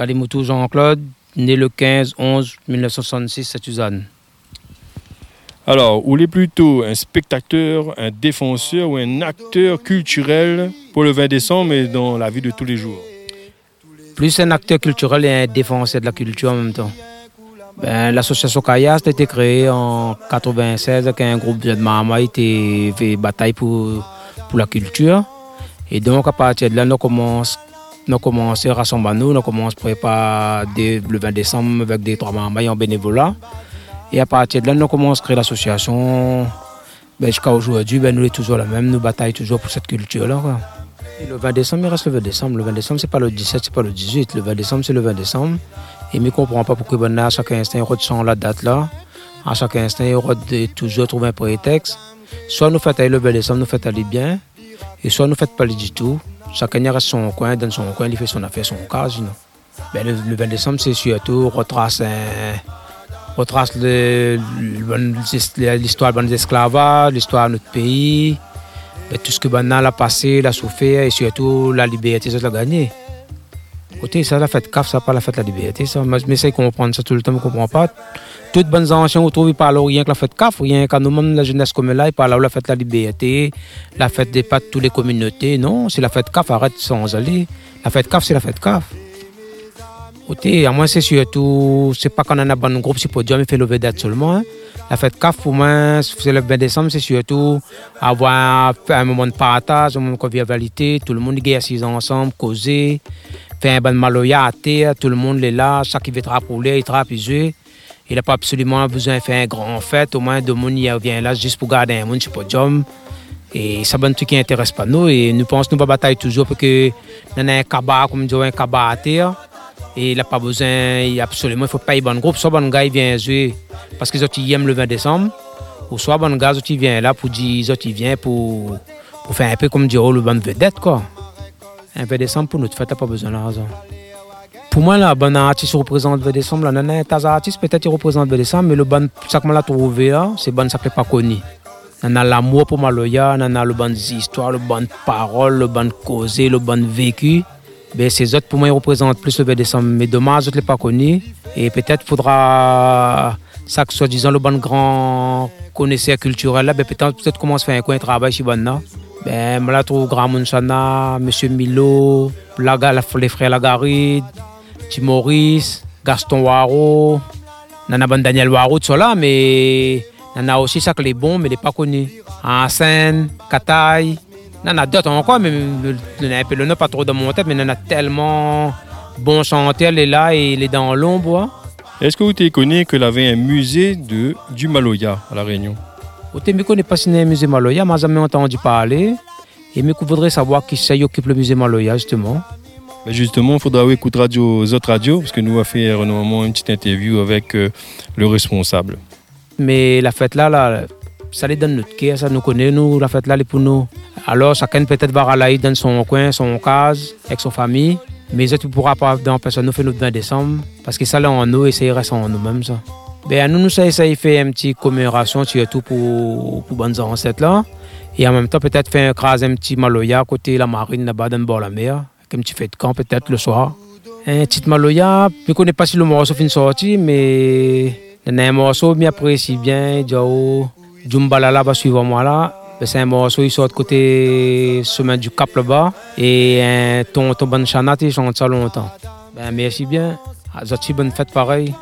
Kalimoutou Jean-Claude, né le 15-11-1966 à Suzanne. Alors, vous êtes plutôt un spectateur, un défenseur ou un acteur culturel pour le 20 décembre et dans la vie de tous les jours? Plus un acteur culturel et un défenseur de la culture en même temps. Ben, L'association Kayas a été créée en 1996 avec un groupe de Mahama qui fait bataille pour, pour la culture. Et donc, à partir de là, nous commençons nous commencé à rassembler nous, nous commençons à préparer le 20 décembre avec des trois membres en bénévolat. Et à partir de là, nous commençons à créer l'association. Ben, Jusqu'à aujourd'hui, ben, nous sommes toujours la même, nous bataillons toujours pour cette culture-là. Le 20 décembre, il reste le 20 décembre. Le 20 décembre, ce n'est pas le 17, ce n'est pas le 18. Le 20 décembre, c'est le 20 décembre. Et ne comprends pas pourquoi ben, à chaque instant, il la date là. À chaque instant, il toujours trouver un prétexte. Soit nous faisons le 20 décembre, nous aller bien. Et soit ne faisons pas du tout. Chacun reste son coin, dans son coin, il fait son affaire, son cas. Ben, le, le 20 décembre, c'est surtout retrace un retrace l'histoire de l'esclavage, l'histoire de notre pays, tout ce que Banal a passé, la souffert et surtout la liberté, ça l'a gagné. Côté, ça, la fête CAF, ça pas la fête de la liberté. Ça. Mais de comprendre ça tout le temps, je ne comprends pas. Toutes bonnes anciens, vous trouvez, ils parlent rien que la fête CAF, rien qu'à nous même la jeunesse comme là, ils parlent de la fête de la liberté, la fête des pas de toutes les communautés. Non, c'est la fête CAF, arrête sans aller. La fête CAF, c'est la fête CAF. Écoutez, à moi, c'est surtout, c'est pas qu'on a un bon groupe, c'est pour dire, mais fait le vedette seulement. Hein. La fête CAF, pour moi, c'est le 20 décembre, c'est surtout avoir un moment de partage, un moment de convivialité, tout le monde est assis ensemble, causer, faire un bon maloya à terre, tout le monde est là, chaque qui veut trapouler, il trappe, il Il n'a pas absolument besoin de faire un grand fête, au moins deux monde y vient là juste pour garder un monde sur le podium. Et ça, un truc qui n'intéresse pas nous. Et nous pensons que nous batailler toujours pour que nous ayons un cabas, comme nous un cabas à terre. Et il n'a pas besoin, il absolument, il faut pas y bon groupe. Soit bon gars, il vient jouer parce qu'ils aiment le 20 décembre. Ou soit bon gars, il vient là pour dire, il vient pour, pour faire un peu comme dire, le bon vedette, quoi. Un 20 décembre, pour notre fête, il n'a pas besoin d'argent. Pour moi, là, bon artiste représente le 20 décembre. Là, non, tas artiste, peut-être, il représente le 20 décembre, mais le bon, ça que l'a trouvé, c'est bon, ne pas connu. On a l'amour pour Maloya, on a le bon histoire, le bon parole, le bon causé, le bon vécu ben, ces autres, pour moi, ils représentent plus le 20 décembre. Mais demain, je ne l'ai pas connu. Et peut-être faudra, ça que soi-disant, le bon grand connaisseur culturel, là, ben, peut-être peut commence à faire un travail chez Banna. Ben, je trouve Grand Mounchana, M. Milo, les frères Lagaride, Tim Maurice, Gaston Waro, Nana Ban Daniel Waro, tout ça mais on a aussi ça que les bons, mais les pas connus. Ansen, Kataï, il y en a d'autres encore, mais le nom pas trop dans mon tête, mais il y en a tellement bon chanteur, il est là et il est dans l'ombre. Est-ce que vous connu qu'il avait un musée de, du Maloya à La Réunion? Je ne connais pas si un musée Maloya, mais jamais entendu parler. Et je voudrais savoir qui c'est qui occupe le musée Maloya, justement. Mais justement, il faudra écouter radio, les autres radios, parce que nous allons faire normalement une petite interview avec euh, le responsable. Mais la fête là, là ça les donne notre cœur, ça nous connaît, nous, la fête là, elle est pour nous. Alors chacun peut-être va aller dans son coin, son case, avec sa famille. Mais ça, tu ne pourras pas dans personne nous fait notre 20 décembre. Parce que ça là en nous et ça en nous-mêmes ça. Ben, nous, nous, ça, ça fait une petite commémoration surtout pour, pour bonnes ancêtres là. Et en même temps, peut-être faire un un petit maloya côté la marine là-bas dans le bord de la mer. Un petit fête de camp peut-être le soir. Un petit maloya, je ne connais pas si le morceau finit sorti, mais il y a un morceau, mais apprécie bien, Jumbalala va suivre moi là. C'est un morceau, il sort de côté chemin du Cap là-bas. Et un ton, ton bon chanat, il chante ça longtemps. Ben, merci bien. À bonne fête pareil?